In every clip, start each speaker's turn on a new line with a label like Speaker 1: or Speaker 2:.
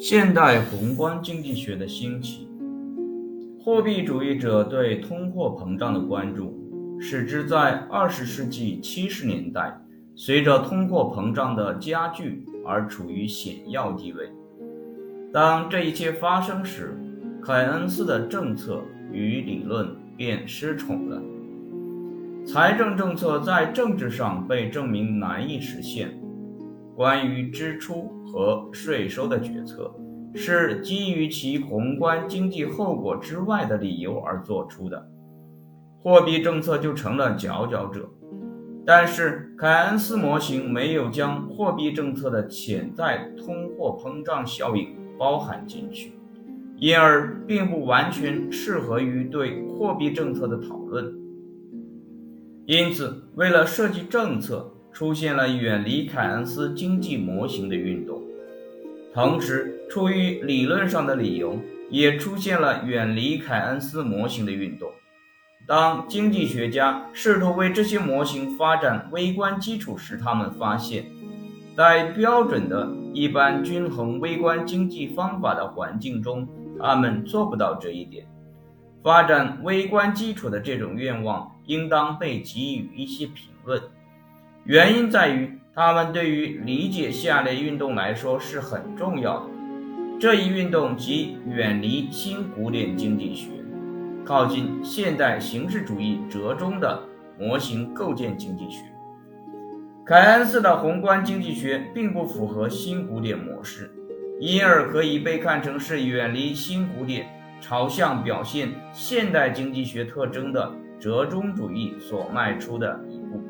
Speaker 1: 现代宏观经济学的兴起，货币主义者对通货膨胀的关注，使之在二十世纪七十年代随着通货膨胀的加剧而处于显要地位。当这一切发生时，凯恩斯的政策与理论便失宠了。财政政策在政治上被证明难以实现。关于支出和税收的决策，是基于其宏观经济后果之外的理由而做出的，货币政策就成了佼佼者。但是凯恩斯模型没有将货币政策的潜在通货膨胀效应包含进去，因而并不完全适合于对货币政策的讨论。因此，为了设计政策，出现了远离凯恩斯经济模型的运动，同时出于理论上的理由，也出现了远离凯恩斯模型的运动。当经济学家试图为这些模型发展微观基础时，他们发现，在标准的一般均衡微观经济方法的环境中，他们做不到这一点。发展微观基础的这种愿望，应当被给予一些评论。原因在于，他们对于理解下列运动来说是很重要的。这一运动即远离新古典经济学，靠近现代形式主义折中的模型构建经济学。凯恩斯的宏观经济学并不符合新古典模式，因而可以被看成是远离新古典，朝向表现现代经济学特征的折中主义所迈出的一步。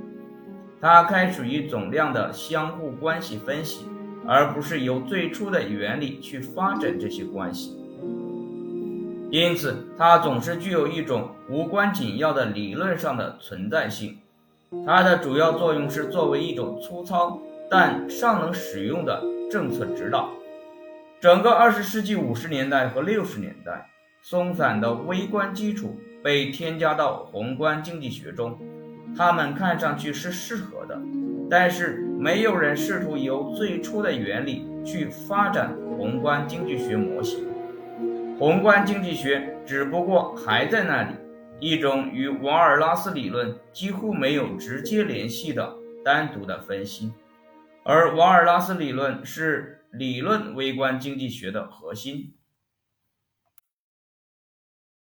Speaker 1: 它开始于总量的相互关系分析，而不是由最初的原理去发展这些关系。因此，它总是具有一种无关紧要的理论上的存在性。它的主要作用是作为一种粗糙但尚能使用的政策指导。整个二十世纪五十年代和六十年代，松散的微观基础被添加到宏观经济学中。他们看上去是适合的，但是没有人试图由最初的原理去发展宏观经济学模型。宏观经济学只不过还在那里，一种与瓦尔拉斯理论几乎没有直接联系的单独的分析，而瓦尔拉斯理论是理论微观经济学的核心。